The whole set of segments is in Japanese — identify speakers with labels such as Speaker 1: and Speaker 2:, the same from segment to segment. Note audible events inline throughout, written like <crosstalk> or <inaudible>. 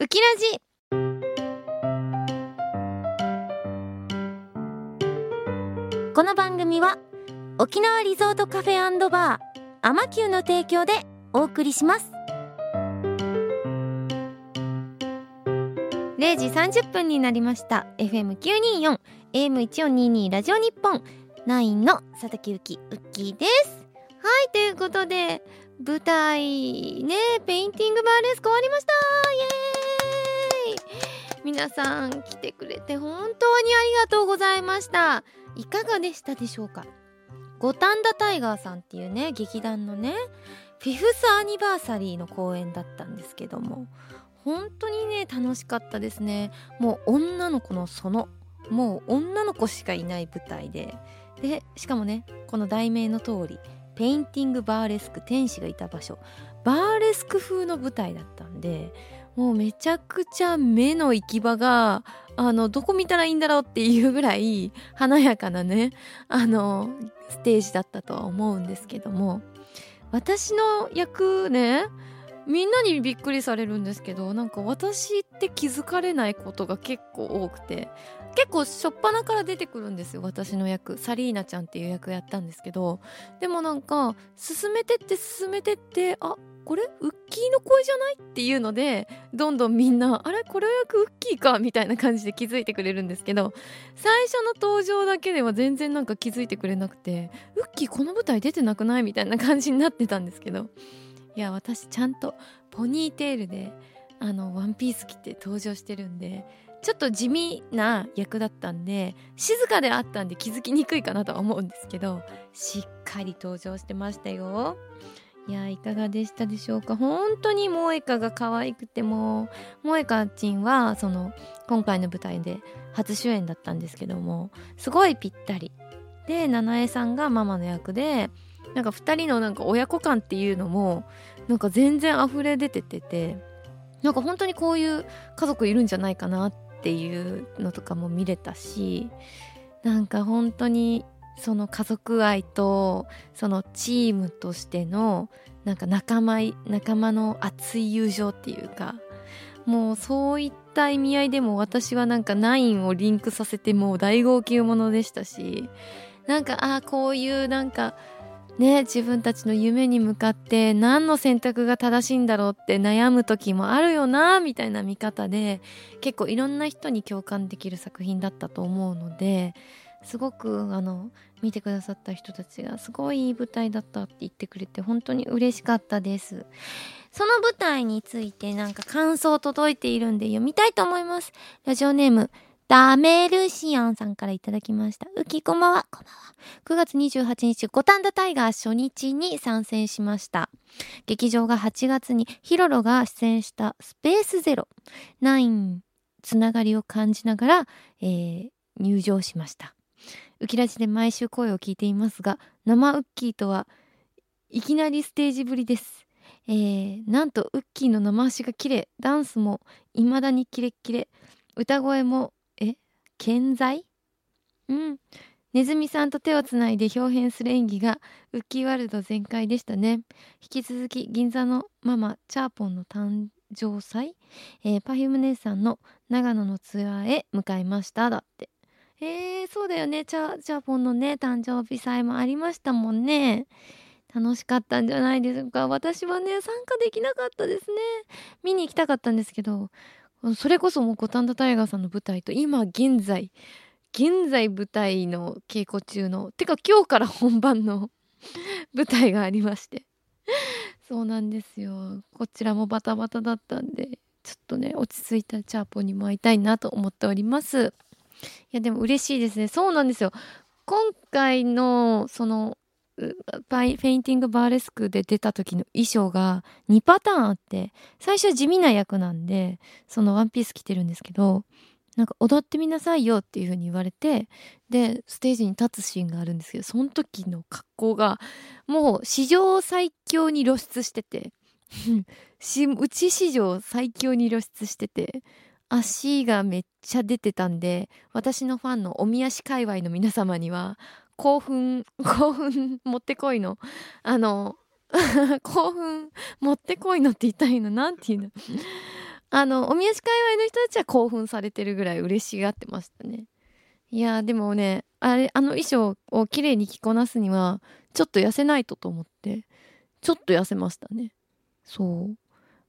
Speaker 1: ウキラジ。この番組は沖縄リゾートカフェバーアマキューの提供でお送りします。0時30分になりました。FM924 AM1422 ラジオ日本。9の佐々木ゆきウッキーです。はいということで舞台ねペインティングバーレス終わりました。イエーイ。皆さん来てくれて本当にありがとうございました。いかがでしたでしょうか？五反田タイガーさんっていうね劇団のね fifth anniversary の公演だったんですけども本当にね楽しかったですね。もう女の子のそのもう女の子しかいない舞台で。でしかもねこの題名の通りペインティングバーレスク天使がいた場所。バーレスク風の舞台だったんでもうめちゃくちゃ目の行き場があのどこ見たらいいんだろうっていうぐらい華やかなねあのステージだったとは思うんですけども。私の役ねみんなにびっくりされるんですけどなんか私って気づかれないことが結構多くて結構初っ端から出てくるんですよ私の役。サリーナちゃんっていう役やったんですけどでもなんか進めてって進めてってあこれウッキーの声じゃない？っていうのでどんどんみんなあれ？これ役ウッキーか？みたいな感じで気づいてくれるんですけど最初の登場だけでは全然なんか気づいてくれなくてウッキーこの舞台出てなくない？みたいな感じになってたんですけどいや私ちゃんとポニーテールであのワンピース着て登場してるんでちょっと地味な役だったんで静かであったんで気づきにくいかなとは思うんですけどしっかり登場してましたよ。いやいかがでしたでしょうか？本当に萌歌が可愛くても萌歌ちんはその今回の舞台で初主演だったんですけどもすごいぴったり。で七重さんがママの役でなんか2人のなんか親子感っていうのもなんか全然溢れ出てててなんか本当にこういう家族いるんじゃないかなっていうのとかも見れたしなんか本当にその家族愛とそのチームとしてのなんか仲間仲間の熱い友情っていうかもうそういった意味合いでも私はなんかナインをリンクさせてもう大号泣ものでしたしなんかああこういうなんかね自分たちの夢に向かって何の選択が正しいんだろうって悩む時もあるよなみたいな見方で結構いろんな人に共感できる作品だったと思うのですごくあの見てくださった人たちがすごいいい舞台だったって言ってくれて本当に嬉しかったですその舞台についてなんか感想届いているんで読みたいと思いますラジオネームダメルシアンさんからいただきました。うきこんばんは。こんばんは。9月28日、五反田タイガー初日に参戦しました。劇場が8月にヒロロが出演したスペースゼロ、ナインつながりを感じながら、えー、入場しました。ウキラジで毎週声を聞いていますが、生ウッキーとはいきなりステージぶりです。えー、なんとウッキーの生足が綺麗、ダンスも未だにキレッキレ、歌声もえ健在？うん。ネズミさんと手をつないで表現する演技がウッキーワールド全開でしたね。引き続き銀座のママチャーポンの誕生祭、えー、パフューム姉さんの長野のツアーへ向かいました。だって。えー、そうだよね。チャチャーポンのね誕生日祭もありましたもんね。楽しかったんじゃないですか。私はね参加できなかったですね。見に行きたかったんですけどそれこそもう五反田タイガーさんの舞台と今現在現在舞台の稽古中のてか今日から本番の <laughs> 舞台がありまして。そうなんですよ。こちらもバタバタだったんでちょっとね落ち着いたチャーポンにも会いたいなと思っております。やでも嬉しいですね。そうなんですよ。今回のそのフェインティングバーレスクで出た時の衣装が2パターンあって最初地味な役なんでそのワンピース着てるんですけどなんか踊ってみなさいよっていう風に言われてでステージに立つシーンがあるんですけどその時の格好がもう史上最強に露出しててうち史上最強に露出してて足がめっちゃ出てたんで私のファンのおみ足界隈の皆様には興奮 <laughs> 興奮もってこいの。あの <laughs> 興奮もってこいのって言いたらいいの。なんて言うの？<laughs> あのおみ足界隈の人たちは興奮されてるぐらい嬉しがってましたね。いやでもねあれあの衣装を綺麗に着こなすにはちょっと痩せないとと思ってちょっと痩せましたね。そう。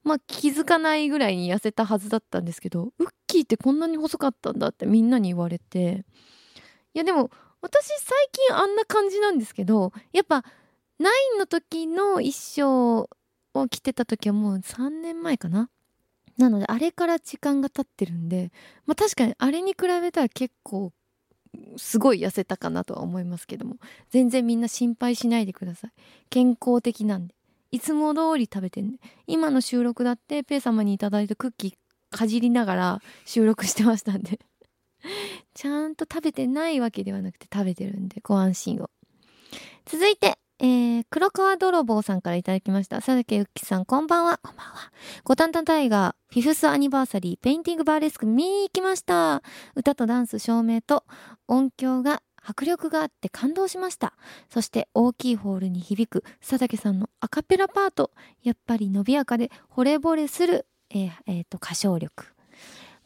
Speaker 1: まあ気づかないぐらいに痩せたはずだったんですけどウッキーってこんなに細かったんだってみんなに言われて。いやでも私最近あんな感じなんですけどやっぱ9の時の衣装を着てた時はもう3年前かな。なのであれから時間が経ってるんでまあ確かにあれに比べたら結構すごい痩せたかなとは思いますけども全然みんな心配しないでください。健康的なんで。いつも通り食べてんで今の収録だってペイ様に頂いたクッキーかじりながら収録してましたんで <laughs> ちゃんと食べてないわけではなくて食べてるんでご安心を続いてえー、黒川泥棒さんからいただきました。佐武ゆっきさん、こんばんは。こんばんは。五反田タイガー、 Fifth Anniversary、Painting Burlesque 見に行きました。歌とダンス、照明と音響が迫力があって感動しました。そして大きいホールに響く佐武さんのアカペラパート。やっぱり伸びやかで惚れ惚れする、えーえー、と歌唱力。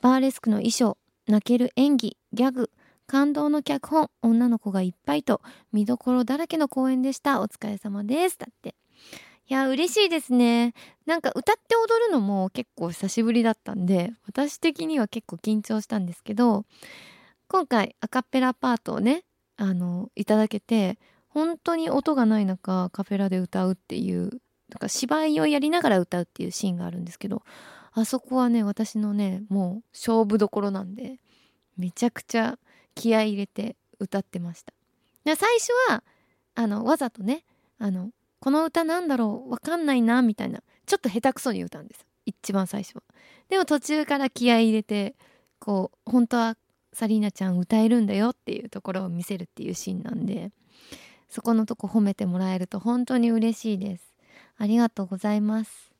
Speaker 1: バーレスクの衣装、泣ける演技、ギャグ、感動の脚本、女の子がいっぱいと、見どころだらけの公演でした。お疲れ様です。だって。いや、嬉しいですね。なんか歌って踊るのも結構久しぶりだったんで、私的には結構緊張したんですけど、今回アカペラパートをね、あの、いただけて、本当に音がない中、カフェラで歌うっていう、なんか芝居をやりながら歌うっていうシーンがあるんですけど、あそこはね、私のね、もう勝負どころなんで、めちゃくちゃ気合い入れて歌ってました。で最初はあのわざとねあのこの歌なんだろうわかんないなみたいなちょっと下手くそに歌うんです一番最初は。でも途中から気合い入れてこう本当はサリーナちゃん歌えるんだよっていうところを見せるっていうシーンなんでそこのとこ褒めてもらえると本当に嬉しいです。ありがとうございます。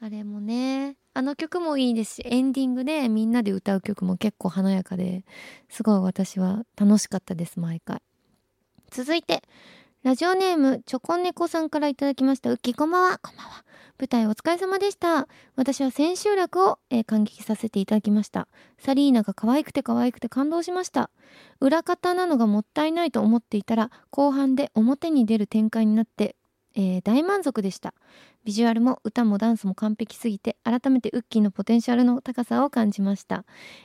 Speaker 1: あれもねあの曲もいいですしエンディングでみんなで歌う曲も結構華やかですごい私は楽しかったです毎回。続いてラジオネームチョコネコさんからいただきましたウッキー。こんばんは。こんばんは。舞台お疲れ様でした。私は千秋楽を、えー、感激させていただきました。サリーナが可愛くて可愛くて感動しました。裏方なのがもったいないと思っていたら後半で表に出る展開になってえー、大満足でした。ビジュアルも歌もダンスも完璧すぎて改めてウッキーのポテンシャルの高さを感じました。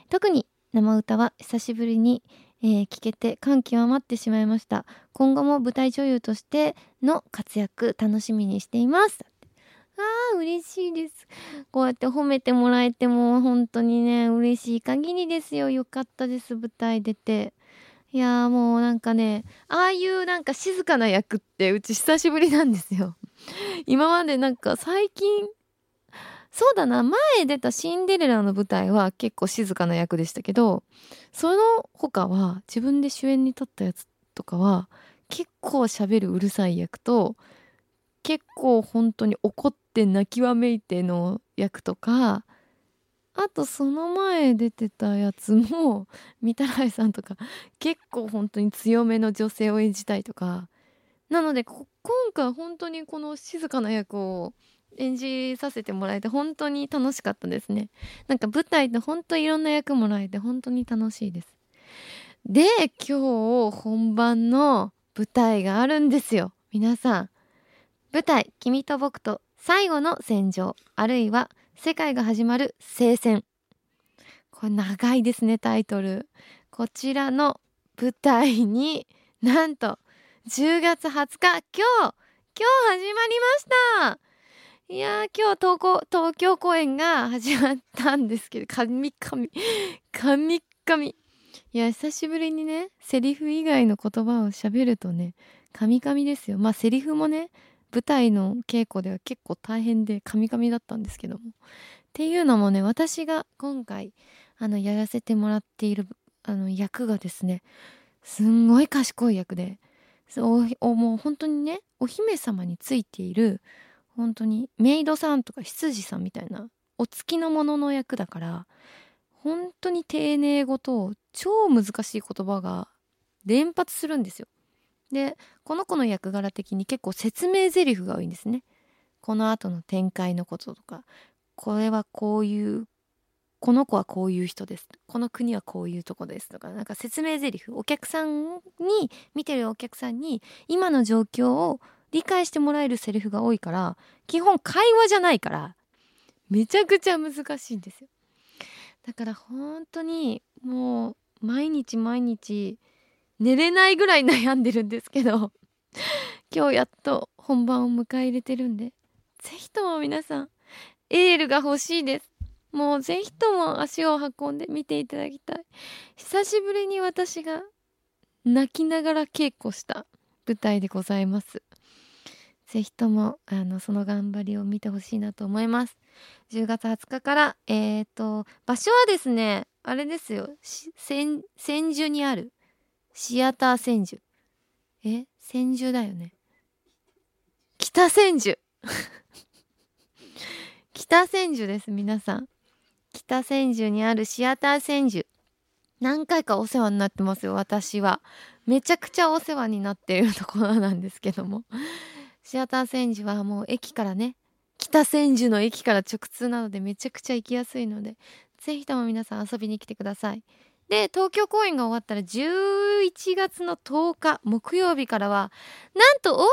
Speaker 1: 特に生歌は久しぶりに、えー、聞けて感極まってしまいました。今後も舞台女優としての活躍楽しみにしています。あー嬉しいです。こうやって褒めてもらえても本当にね嬉しい限りですよ。よかったです舞台出て。いやもうなんかねああいうなんか静かな役ってうち久しぶりなんですよ。今までなんか最近そうだな前出たシンデレラの舞台は結構静かな役でしたけどその他は自分で主演に立ったやつとかは結構喋るうるさい役と結構本当に怒って泣きわめいての役とかあとその前出てたやつも御手洗さんとか結構本当に強めの女性を演じたいとかなので今回本当にこの静かな役を演じさせてもらえて本当に楽しかったですね。なんか舞台って本当いろんな役もらえて本当に楽しいです。で今日本番の舞台があるんですよ。皆さん。舞台「君と僕と最後の戦場」あるいは世界が始まる聖戦。これ長いですねタイトル。こちらの舞台になんと10月20日今日今日始まりました。いやー今日東京東京公演が始まったんですけど神神神神いや久しぶりにねセリフ以外の言葉を喋るとね神々ですよ。まあセリフもね舞台の稽古では結構大変でカミカミだったんですけどもっていうのもね私が今回あのやらせてもらっているあの役がですねすんごい賢い役でおもう本当にねお姫様についている本当にメイドさんとか執事さんみたいなお付きの者の役だから本当に丁寧語と超難しい言葉が連発するんですよ。でこの子の役柄的に結構説明台詞が多いんですね。この後の展開のこととか。これはこういうこの子はこういう人です。この国はこういうとこですとか。なんか説明台詞。お客さんに見てるお客さんに今の状況を理解してもらえるセリフが多いから基本会話じゃないからめちゃくちゃ難しいんですよ。だから本当にもう毎日毎日寝れないぐらい悩んでるんですけど <laughs> 今日やっと本番を迎え入れてるんでぜひとも皆さんエールが欲しいです。もうぜひとも足を運んで見ていただきたい。久しぶりに私が泣きながら稽古した舞台でございます。ぜひともあのその頑張りを見てほしいなと思います。10月20日からえっ、ー、と場所はですねあれですよ。千千住にあるシアター千住。え？千住だよね。北千住。<laughs> 北千住です皆さん。北千住にあるシアター千住。何回かお世話になってますよ私は。めちゃくちゃお世話になっているところなんですけども。シアター千住はもう駅からね。北千住の駅から直通なのでめちゃくちゃ行きやすいのでぜひとも皆さん遊びに来てください。で東京公演が終わったら11月の10日木曜日からはなんと大阪公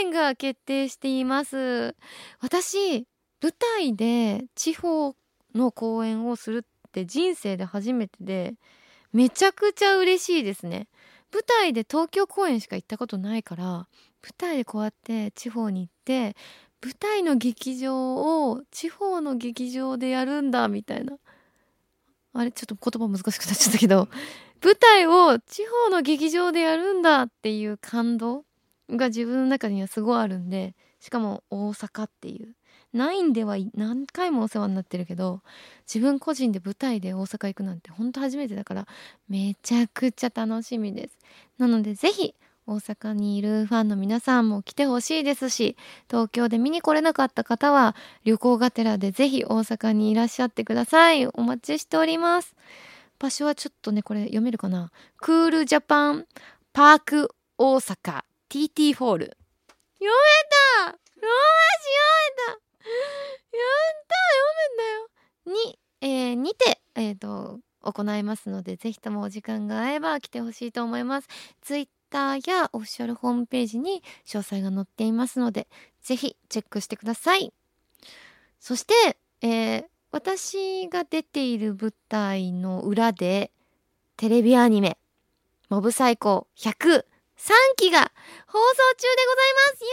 Speaker 1: 演が決定しています。私舞台で地方の公演をするって人生で初めてでめちゃくちゃ嬉しいですね。舞台で東京公演しか行ったことないから舞台でこうやって地方に行って舞台の劇場を地方の劇場でやるんだみたいな。あれちょっと言葉難しくなっちゃったけど <laughs> 舞台を地方の劇場でやるんだっていう感動が自分の中にはすごいあるんでしかも大阪っていう。9では何回もお世話になってるけど自分個人で舞台で大阪行くなんてほんと初めてだからめちゃくちゃ楽しみです。なので是非大阪にいるファンの皆さんも来てほしいですし東京で見に来れなかった方は旅行がてらでぜひ大阪にいらっしゃってください。お待ちしております。場所はちょっとねこれ読めるかな？クールジャパンパーク大阪 TT ホール。読めた！ローマ字読めた！やった！読めんだよ！に、えー、にてえっ、ー、と行いますのでぜひともお時間が合えば来てほしいと思います。ツイッターやオフィシャルホームページに詳細が載っていますので、ぜひチェックしてください。そして、えー、私が出ている舞台の裏で、テレビアニメ、モブ最高103期が放送中でございます。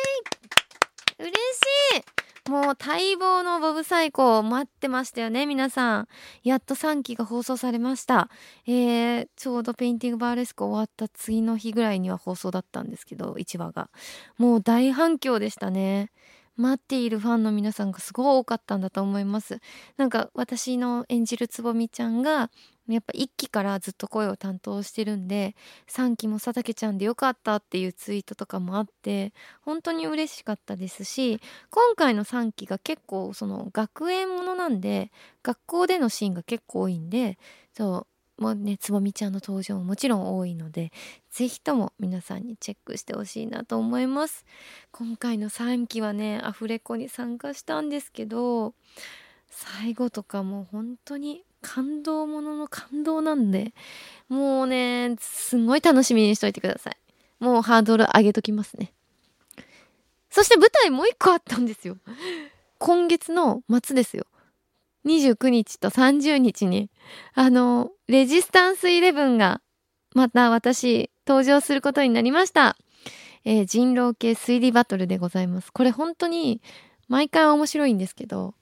Speaker 1: イエイ。嬉しい。もう待望のボブサイコ待ってましたよね皆さん。やっと3期が放送されました。えー、ちょうどペインティングバーレスク終わった次の日ぐらいには放送だったんですけど1話が。もう大反響でしたね。待っているファンの皆さんがすごい多かったんだと思います。なんか私の演じるつぼみちゃんがやっぱ1期からずっと声を担当してるんで3期も佐竹ちゃんでよかったっていうツイートとかもあって本当に嬉しかったですし今回の3期が結構その学園ものなんで学校でのシーンが結構多いんでそうもうねつぼみちゃんの登場ももちろん多いので是非とも皆さんにチェックしてほしいなと思います。今回の3期はねアフレコに参加したんですけど最後とかも本当に感動ものの感動なんで、もうね、すんごい楽しみにしといてください。もうハードル上げときますね。そして舞台もう一個あったんですよ。今月の末ですよ。29日と30日に、あの、レジスタンスイレブンが、また私、登場することになりました。えー、人狼系推理バトルでございます。これ本当に、毎回面白いんですけど、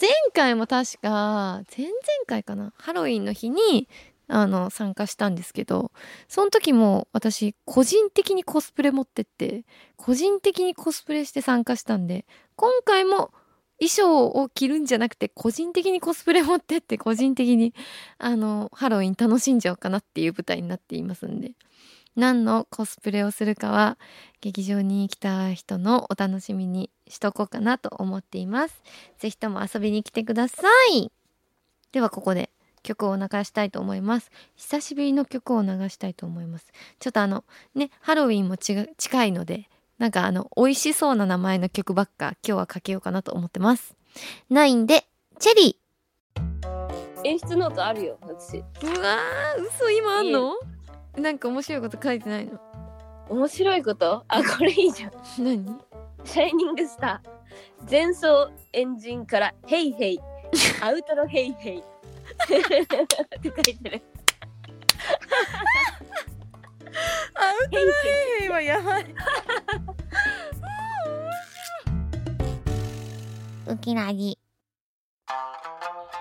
Speaker 1: 前回も確か前々回かなハロウィンの日にあの参加したんですけどその時も私個人的にコスプレ持ってって個人的にコスプレして参加したんで今回も衣装を着るんじゃなくて個人的にコスプレ持ってって個人的にあのハロウィン楽しんじゃおうかなっていう舞台になっていますんで。何のコスプレをするかは劇場に来た人のお楽しみにしとこうかなと思っています。ぜひとも遊びに来てください。ではここで曲を流したいと思います。久しぶりの曲を流したいと思います。ちょっとあのね、ハロウィンも近いので、なんかあの美味しそうな名前の曲ばっか今日はかけようかなと思ってます。9でチェリ
Speaker 2: 演出ノートあるよ私
Speaker 1: ーうわー嘘今あんの？なんか面白いこと書いてないの？
Speaker 2: 面白いこと？あこれいいじゃん。
Speaker 1: 何？
Speaker 2: シャイニングスター。前走エンジンからヘイヘイ。アウトロヘイヘイ。って書いてる。
Speaker 1: アウトロヘイはやばい。ウキラギ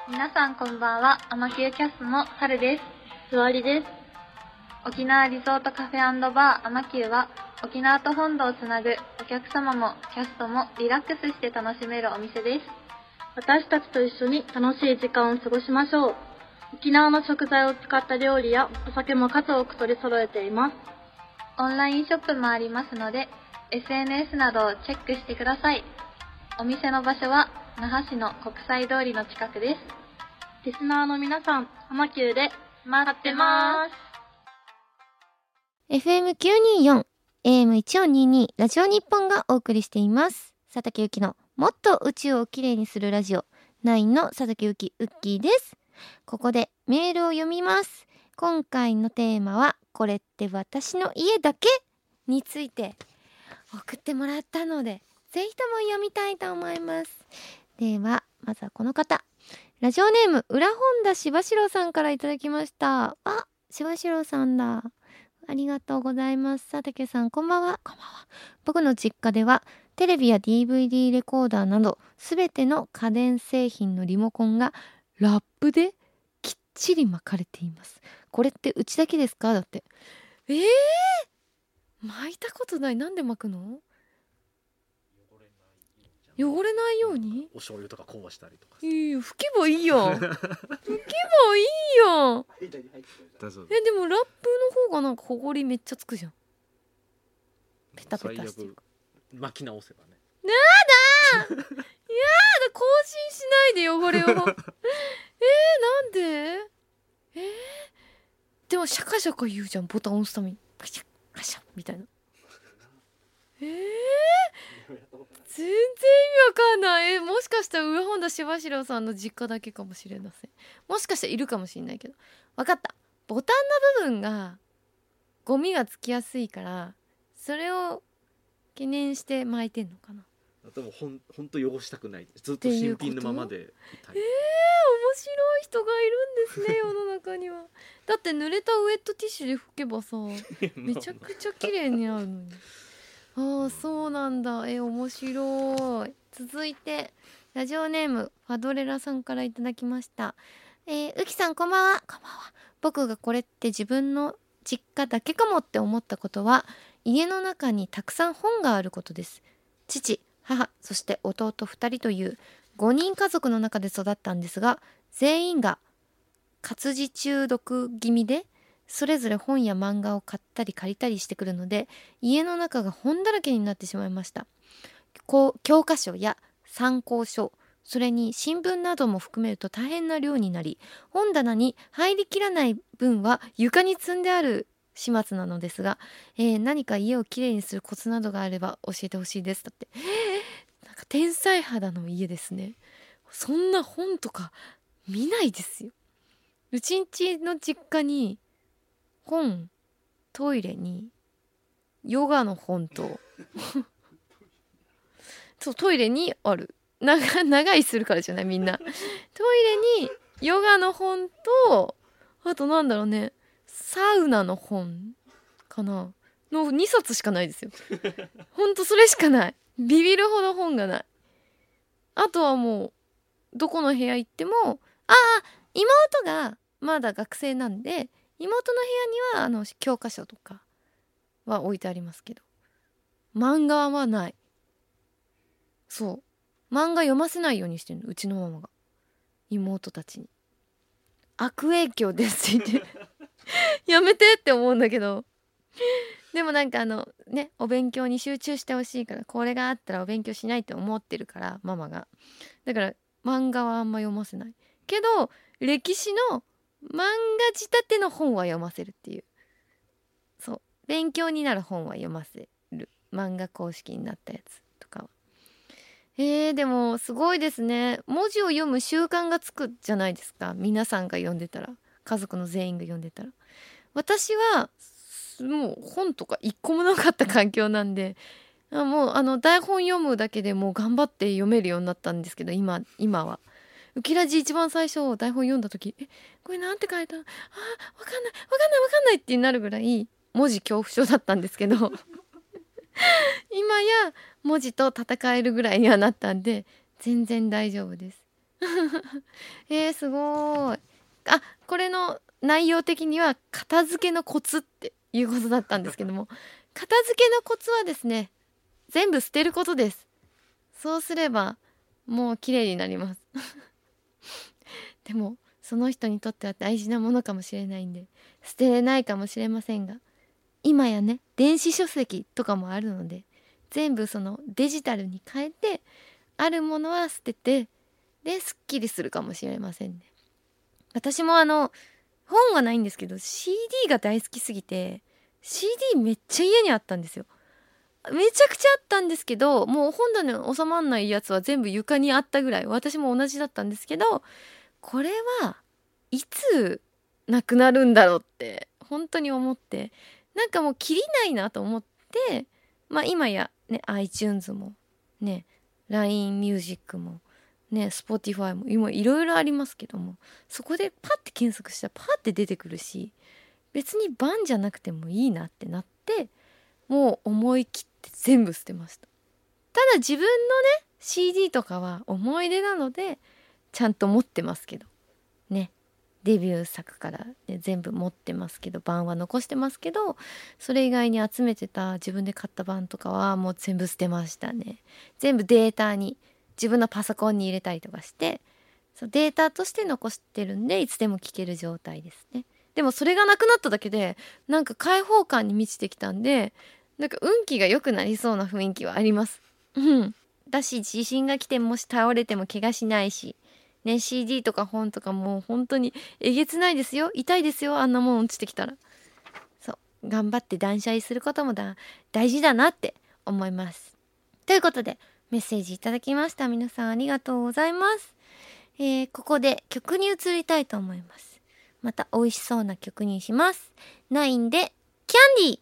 Speaker 3: 皆さん。こん。ばん。は、アマキューキャストのサルです。すわりです。沖縄リゾートカフェバーアマキューは、沖縄と本土をつなぐお客様もキャストもリラックスして楽しめるお店です。私たちと一緒に楽しい時間を過ごしましょう。沖縄の食材を使った料理やお酒も数多く取り揃えています。オンラインショップもありますので、SNS などをチェックしてください。お店の場所は那覇市の国際通りの近くです。リスナーの皆さん、浜急で待ってます。
Speaker 1: FM924 AM1422 ラジオ日本がお送りしています。佐竹ゆきのもっと宇宙をきれいにするラジオ。9の佐竹ゆきウッキーです。ここでメールを読みます。今回のテーマはこれって私の家だけ？について送ってもらったのでぜひとも読みたいと思います。ではまずはこの方。ラジオネーム裏本田しばしろさんからいただきました。あしばしろさんだ。ありがとうございます。佐竹さん、こんばんは。こんばんは。僕の実家では、テレビや DVD レコーダーなど、すべての家電製品のリモコンがラップできっちり巻かれています。これってうちだけですか？だって。えー、巻いたことない。なんで巻くの？汚れないように？
Speaker 4: お醤油とかこぼしたりとか
Speaker 1: いいよ、拭けばいいやん。<laughs> 拭けばいいやん。
Speaker 4: だそう
Speaker 1: え、でもラップの方がなんかほこりめっちゃつくじゃん。ペタペタしてる。
Speaker 4: 巻き直せばね。
Speaker 1: 更新しないで汚れを。<laughs> えー、なんで？えー、でもシャカシャカ言うじゃんボタン押すために。カシャカシャみたいなえー、全然意味わかんない。えもしかしたら上本田しばしろさんの実家だけかもしれません。もしかしたらいるかもしれないけど。わかった。ボタンの部分がゴミがつきやすいからそれを懸念して巻いてんのかな。
Speaker 4: でもほんほんと汚したくない。ずっと新品のままでいたい。
Speaker 1: 面白い人がいるんですね <laughs> 世の中には。だって濡れたウェットティッシュで拭けばさ <laughs> めちゃくちゃ綺麗になるのにああそうなんだ。え面白い。続いてラジオネームファドレラさんからいただきました。えー、うきさんこんばんは。こんばんは。僕がこれって自分の実家だけかもって思ったことは家の中にたくさん本があることです。父母そして弟2人という5人家族の中で育ったんですが全員が活字中毒気味でそれぞれ本や漫画を買ったり借りたりしてくるので家の中が本だらけになってしまいました。教科書や参考書それに新聞なども含めると大変な量になり本棚に入りきらない分は床に積んである始末なのですが、えー何か家をきれいにするコツなどがあれば教えてほしいです。だってなんか天才肌の家ですね。そんな本とか見ないですよ。うちんちの実家に本トイレにヨガの本と。<laughs> そうトイレにある。長長いするからじゃないみんな。トイレにヨガの本とあとなんだろうね。サウナの本かな。の2冊しかないですよ。ほんとそれしかない。ビビるほど本がない。あとはもうどこの部屋行ってもああ妹がまだ学生なんで妹の部屋にはあの教科書とかは置いてありますけど。漫画はない。そう。漫画読ませないようにしてるのうちのママが。妹たちに。悪影響ですって言って。<laughs> やめてって思うんだけど。でもなんかあのねお勉強に集中してほしいからこれがあったらお勉強しないって思ってるからママが。だから漫画はあんま読ませない。けど歴史の漫画仕立ての本は読ませるっていう。そう。勉強になる本は読ませる。漫画公式になったやつとかは。えー、でもすごいですね。文字を読む習慣がつくじゃないですか。皆さんが読んでたら。家族の全員が読んでたら。私はもう本とか一個もなかった環境なんでもうあの台本読むだけでもう頑張って読めるようになったんですけど今今は。ウキラジ一番最初台本読んだ時「えこれなんて書いた？あわかんない。わかんないわかんない」ってなるぐらい文字恐怖症だったんですけど <laughs> 今や文字と戦えるぐらいにはなったんで全然大丈夫です。<laughs> えー、すごい。あこれの内容的には片付けのコツっていうことだったんですけども片付けのコツはですね全部捨てることです。そうすればもう綺麗になります。でもその人にとっては大事なものかもしれないんで捨てれないかもしれませんが今やね電子書籍とかもあるので全部そのデジタルに変えてあるものは捨ててですっきりするかもしれませんね。私もあの本はないんですけど CD が大好きすぎて CD めっちゃ家にあったんですよ。めちゃくちゃあったんですけどもう本棚に収まんないやつは全部床にあったぐらい私も同じだったんですけどこれはいつなくなるんだろうって本当に思ってなんかもう切りないなと思ってまあ今やね iTunes もね LINE ミュージックもね Spotify も今いろいろありますけどもそこでパッて検索したらパッて出てくるし別にバンじゃなくてもいいなってなってもう思い切って全部捨てました。ただ自分のね CD とかは思い出なのでちゃんと持ってますけど。ね。デビュー作から、ね、全部持ってますけど版は残してますけどそれ以外に集めてた自分で買った版とかはもう全部捨てましたね。全部データに自分のパソコンに入れたりとかしてそうデータとして残してるんでいつでも聞ける状態ですね。でもそれがなくなっただけでなんか開放感に満ちてきたんでなんか運気が良くなりそうな雰囲気はあります。うん。だし地震が来てもし倒れても怪我しないしね CD とか本とかもう本当にえげつないですよ。痛いですよあんなもん落ちてきたら。そう頑張って断捨離することもだ大事だなって思います。ということでメッセージいただきました。皆さんありがとうございます。えー、ここで曲に移りたいと思います。また美味しそうな曲にします。9でキャンディー。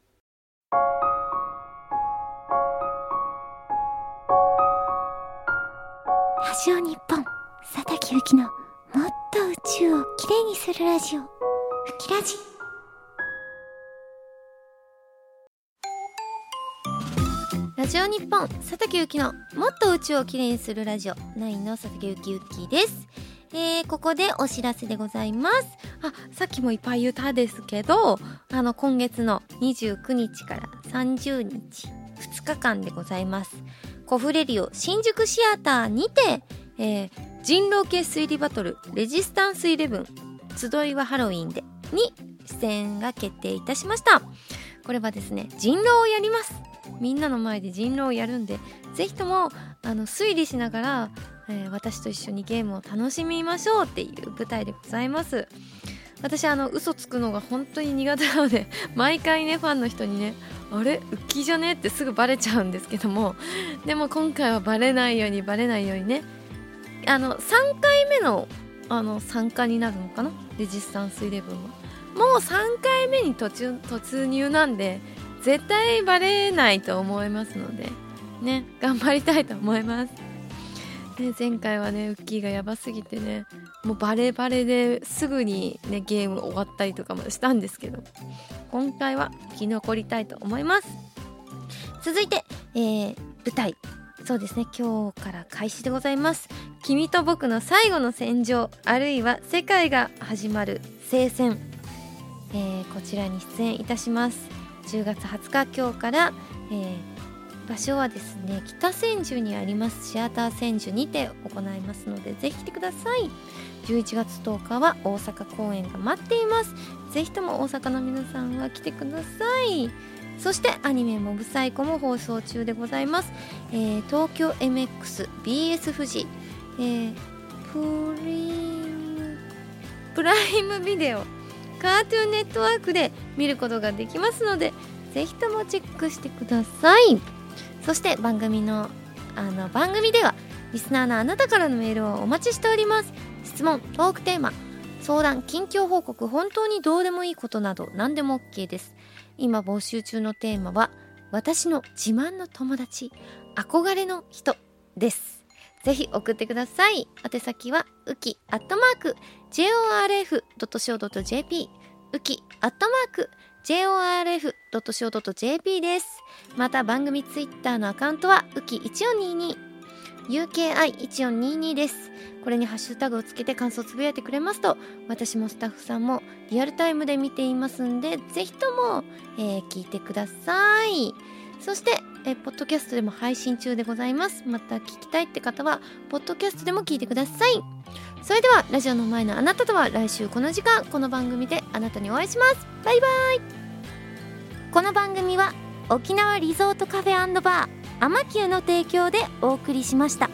Speaker 1: ラジオ日本。佐竹ゆきのもっと宇宙をきれいにするラジオ。ふきラジ。ラジオ日本佐竹ゆきのもっと宇宙をきれいにするラジオ。9の佐竹ゆきゆきです。えー、ここでお知らせでございます。あさっきもいっぱい言ったですけどあの今月の29日から30日2日間でございます。コフレリオ新宿シアターにて、えー、人狼系推理バトルレジスタンスイレブン集いはハロウィンでに出演が決定いたしました。これはですね人狼をやります。みんなの前で人狼をやるんでぜひともあの推理しながら、えー、私と一緒にゲームを楽しみましょうっていう舞台でございます。私あの嘘つくのが本当に苦手なので <laughs> 毎回ねファンの人にねあれ？浮きじゃね？ってすぐバレちゃうんですけどもでも今回はバレないようにバレないようにねあの3回目のあの参加になるのかな？レジスタンスイレブンは。もう3回目に突突入なんで絶対バレないと思いますのでね頑張りたいと思います。で前回はねウッキーがやばすぎてねもうバレバレですぐにねゲーム終わったりとかもしたんですけど今回は生き残りたいと思います。続いて、えー、舞台。そうですね。今日から開始でございます。君と僕の最後の戦場あるいは世界が始まる聖戦、えー、こちらに出演いたします。10月20日今日から、えー、場所はですね北千住にあります。シアター千住にて行いますので是非来てください。11月10日は大阪公演が待っています。ぜひとも大阪の皆さんは来てください。そしてアニメ「モブサイコ」も放送中でございます、えー、東京 MXBS 富士、えー、プリプライムビデオ。カートゥーンネットワークで見ることができますのでぜひともチェックしてください。そして番組のあの番組ではリスナーのあなたからのメールをお待ちしております。質問トークテーマ相談近況報告本当にどうでもいいことなど何でも OK です。今募集中のテーマは私の自慢の友達憧れの人です。ぜひ送ってください。宛先はウキアットマーク JORF.CO.JP ウキアットマーク JORF.CO.JP です。また番組ツイッターのアカウントはウキ1422 UKI1422 です。これにハッシュタグをつけて感想をつぶやいてくれますと私もスタッフさんもリアルタイムで見ていますんでぜひとも、えー聞いてください。そして、えーポッドキャストでも配信中でございます。また聞きたいって方はポッドキャストでも聞いてください。それではラジオの前のあなたとは来週この時間この番組であなたにお会いします。バイバイ。この番組は沖縄リゾートカフェバー。アマキューの提供でお送りしました。